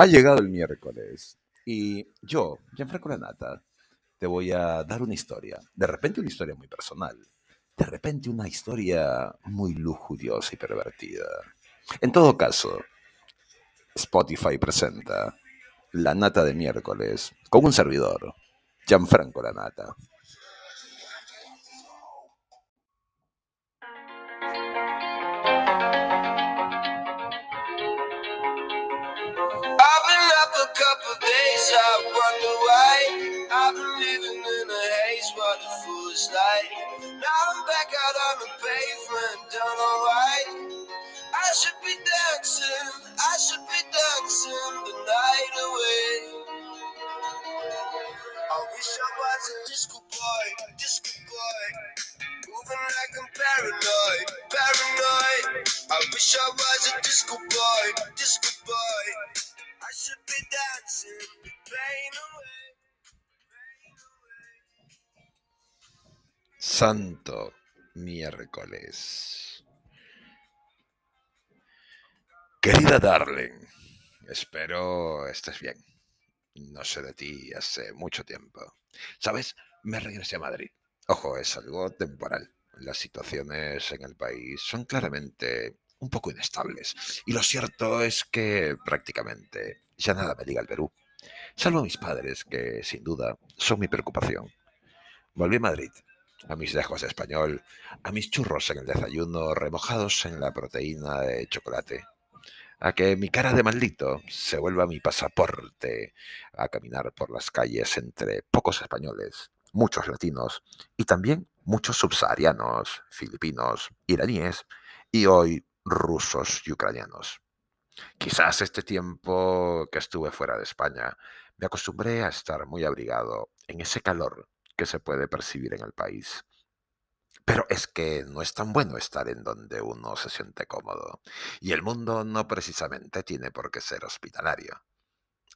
Ha llegado el miércoles y yo, Gianfranco Lanata, te voy a dar una historia. De repente una historia muy personal. De repente una historia muy lujuriosa y pervertida. En todo caso, Spotify presenta La Nata de miércoles con un servidor, Gianfranco Lanata. Wish I was disco boy, disco boy. I should be. Santo miércoles. Querida Darling, espero estés bien. No sé de ti hace mucho tiempo. ¿Sabes? Me regresé a Madrid. Ojo, es algo temporal. Las situaciones en el país son claramente un poco inestables. Y lo cierto es que prácticamente ya nada me liga al Perú. Salvo a mis padres, que sin duda son mi preocupación. Volví a Madrid, a mis lejos de español, a mis churros en el desayuno remojados en la proteína de chocolate, a que mi cara de maldito se vuelva mi pasaporte a caminar por las calles entre pocos españoles, muchos latinos y también muchos subsaharianos, filipinos, iraníes y hoy rusos y ucranianos. Quizás este tiempo que estuve fuera de España me acostumbré a estar muy abrigado en ese calor que se puede percibir en el país. Pero es que no es tan bueno estar en donde uno se siente cómodo. Y el mundo no precisamente tiene por qué ser hospitalario.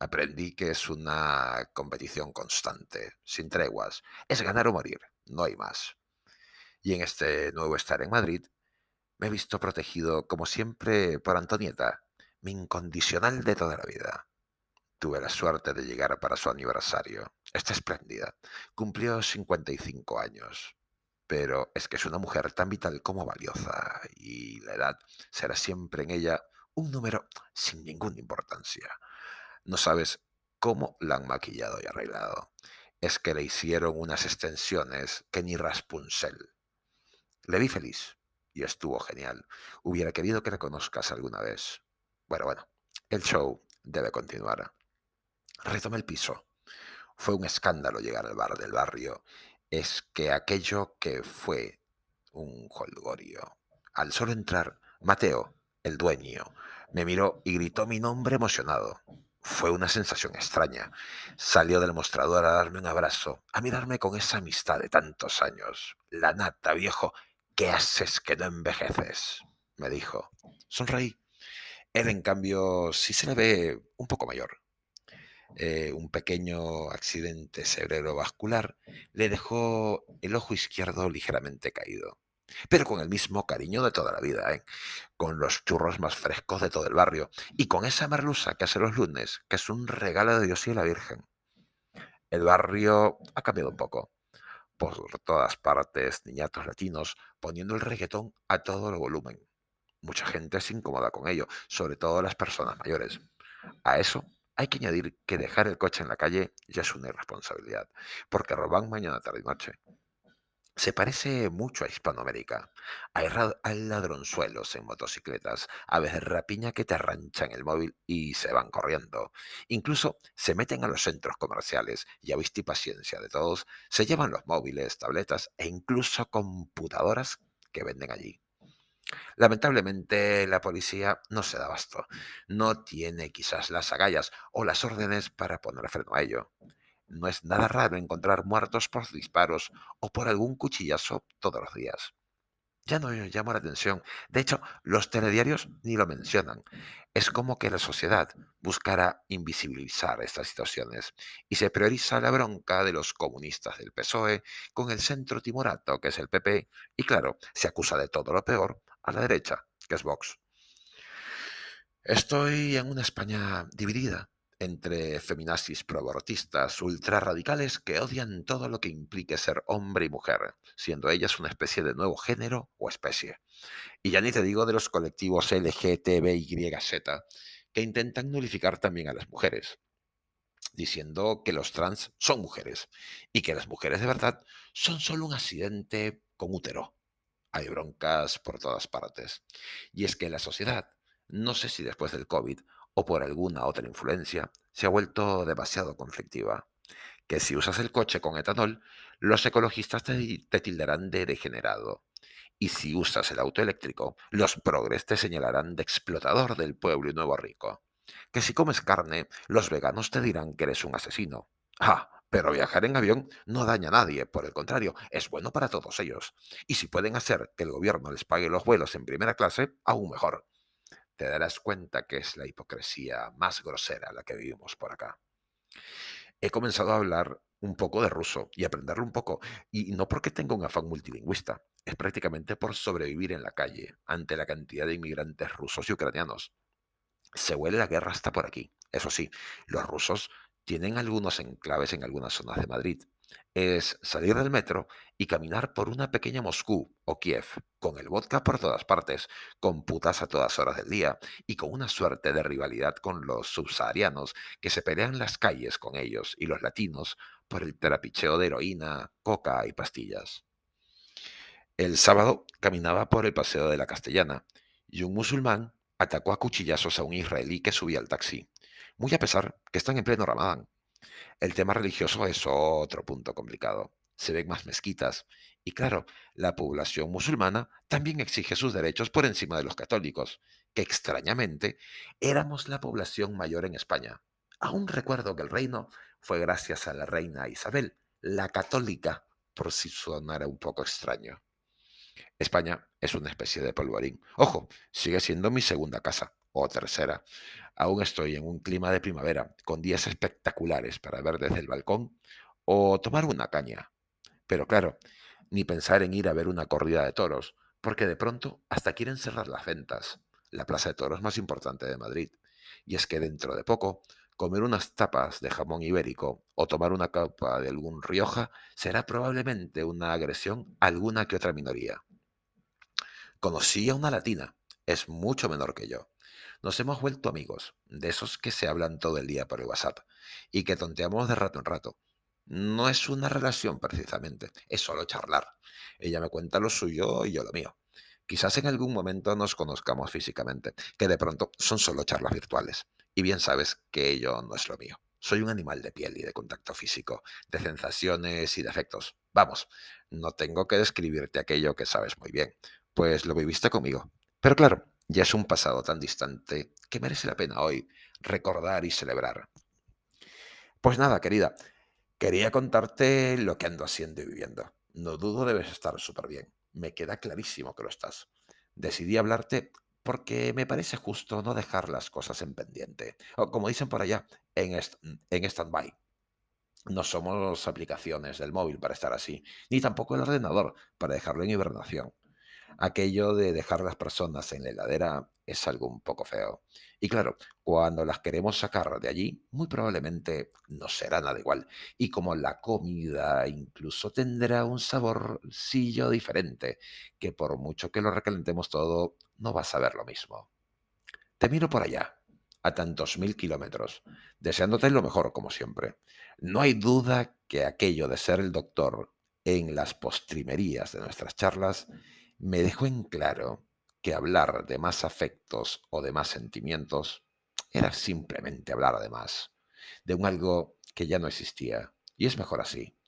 Aprendí que es una competición constante, sin treguas. Es ganar o morir, no hay más. Y en este nuevo estar en Madrid, me he visto protegido, como siempre, por Antonieta, mi incondicional de toda la vida. Tuve la suerte de llegar para su aniversario. Está espléndida. Cumplió 55 años. Pero es que es una mujer tan vital como valiosa y la edad será siempre en ella un número sin ninguna importancia. No sabes cómo la han maquillado y arreglado. Es que le hicieron unas extensiones que ni Raspuncel. Le vi feliz y estuvo genial. Hubiera querido que la conozcas alguna vez. Bueno, bueno, el show debe continuar. Retomé el piso. Fue un escándalo llegar al bar del barrio. Es que aquello que fue un holgorio. Al solo entrar, Mateo, el dueño, me miró y gritó mi nombre emocionado. Fue una sensación extraña. Salió del mostrador a darme un abrazo, a mirarme con esa amistad de tantos años. La nata, viejo, ¿qué haces que no envejeces? me dijo. Sonreí. Él, en cambio, sí se le ve un poco mayor. Eh, un pequeño accidente cerebrovascular le dejó el ojo izquierdo ligeramente caído. Pero con el mismo cariño de toda la vida, ¿eh? con los churros más frescos de todo el barrio y con esa merluza que hace los lunes, que es un regalo de Dios y de la Virgen. El barrio ha cambiado un poco. Por todas partes, niñatos latinos poniendo el reggaetón a todo el volumen. Mucha gente se incomoda con ello, sobre todo las personas mayores. A eso hay que añadir que dejar el coche en la calle ya es una irresponsabilidad, porque roban mañana, tarde y noche. Se parece mucho a Hispanoamérica. Hay, ladronzuelos en motocicletas, aves de rapiña que te arranchan el móvil y se van corriendo. Incluso se meten a los centros comerciales y a vista y paciencia de todos, se llevan los móviles, tabletas e incluso computadoras que venden allí. Lamentablemente la policía no se da abasto, no tiene quizás las agallas o las órdenes para poner freno a ello. No es nada raro encontrar muertos por disparos o por algún cuchillazo todos los días. Ya no llama la atención. De hecho, los telediarios ni lo mencionan. Es como que la sociedad buscara invisibilizar estas situaciones y se prioriza la bronca de los comunistas del PSOE con el centro timorato, que es el PP, y claro, se acusa de todo lo peor a la derecha, que es Vox. Estoy en una España dividida, entre feminazis proabortistas ultrarradicales que odian todo lo que implique ser hombre y mujer, siendo ellas una especie de nuevo género o especie. Y ya ni te digo de los colectivos LGTBYZ, que intentan nulificar también a las mujeres, diciendo que los trans son mujeres y que las mujeres de verdad son solo un accidente con útero. Hay broncas por todas partes. Y es que la sociedad, no sé si después del COVID o por alguna otra influencia, se ha vuelto demasiado conflictiva. Que si usas el coche con etanol, los ecologistas te, tildarán de degenerado. Y si usas el auto eléctrico, los progres te señalarán de explotador del pueblo y nuevo rico. Que si comes carne, los veganos te dirán que eres un asesino. Ah, pero viajar en avión no daña a nadie, por el contrario, es bueno para todos ellos. Y si pueden hacer que el gobierno les pague los vuelos en primera clase, aún mejor te darás cuenta que es la hipocresía más grosera la que vivimos por acá. He comenzado a hablar un poco de ruso y aprenderlo un poco, y no porque tenga un afán multilingüista, es prácticamente por sobrevivir en la calle ante la cantidad de inmigrantes rusos y ucranianos. Se huele la guerra hasta por aquí. Eso sí, los rusos tienen algunos enclaves en algunas zonas de Madrid, es salir del metro y caminar por una pequeña Moscú o Kiev, con el vodka por todas partes, con putas a todas horas del día y con una suerte de rivalidad con los subsaharianos que se pelean las calles con ellos y los latinos por el terapicheo de heroína, coca y pastillas. El sábado caminaba por el paseo de la Castellana y un musulmán atacó a cuchillazos a un israelí que subía al taxi, muy a pesar que están en pleno ramadán. El tema religioso es otro punto complicado. Se ven más mezquitas. Y claro, la población musulmana también exige sus derechos por encima de los católicos, que extrañamente éramos la población mayor en España. Aún recuerdo que el reino fue gracias a la reina Isabel, la católica, por si sonara un poco extraño. España es una especie de polvorín. Ojo, sigue siendo mi segunda casa, o tercera. Aún estoy en un clima de primavera, con días espectaculares para ver desde el balcón o tomar una caña. Pero claro, ni pensar en ir a ver una corrida de toros, porque de pronto hasta quieren cerrar las ventas, la plaza de toros más importante de Madrid. Y es que dentro de poco, comer unas tapas de jamón ibérico o tomar una copa de algún Rioja será probablemente una agresión a alguna que otra minoría. Conocí a una latina, es mucho menor que yo, nos hemos vuelto amigos, de esos que se hablan todo el día por el WhatsApp y que tonteamos de rato en rato. No es una relación precisamente, es solo charlar. Ella me cuenta lo suyo y yo lo mío. Quizás en algún momento nos conozcamos físicamente, que de pronto son solo charlas virtuales. Y bien sabes que ello no es lo mío. Soy un animal de piel y de contacto físico, de sensaciones y de afectos. Vamos, no tengo que describirte aquello que sabes muy bien, pues lo viviste conmigo. Pero claro, ya es un pasado tan distante que merece la pena hoy recordar y celebrar. Pues nada, querida, quería contarte lo que ando haciendo y viviendo. No dudo debes estar súper bien. Me queda clarísimo que lo estás. Decidí hablarte porque me parece justo no dejar las cosas en pendiente. O como dicen por allá, en, en stand-by. No somos aplicaciones del móvil para estar así, ni tampoco el ordenador para dejarlo en hibernación aquello de dejar las personas en la heladera es algo un poco feo. Y claro, cuando las queremos sacar de allí, muy probablemente no será nada igual. Y como la comida incluso tendrá un saborcillo diferente, que por mucho que lo recalentemos todo, no vas a ver lo mismo. Te miro por allá, a tantos mil kilómetros, deseándote lo mejor como siempre. No hay duda que aquello de ser el doctor en las postrimerías de nuestras charlas me dejó en claro que hablar de más afectos o de más sentimientos era simplemente hablar de más, de un algo que ya no existía. Y es mejor así.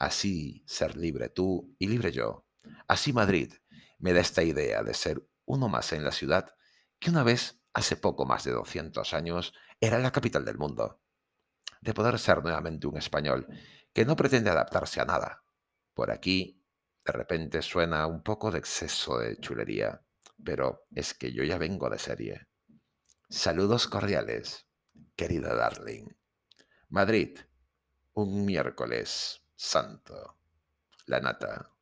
Así ser libre tú y libre yo. Así Madrid me da esta idea de ser uno más en la ciudad que una vez, hace poco más de 200 años, era la capital del mundo. De poder ser nuevamente un español que no pretende adaptarse a nada. Por aquí de repente suena un poco de exceso de chulería, pero es que yo ya vengo de serie. Saludos cordiales, querida darling. Madrid, un miércoles santo. La nata.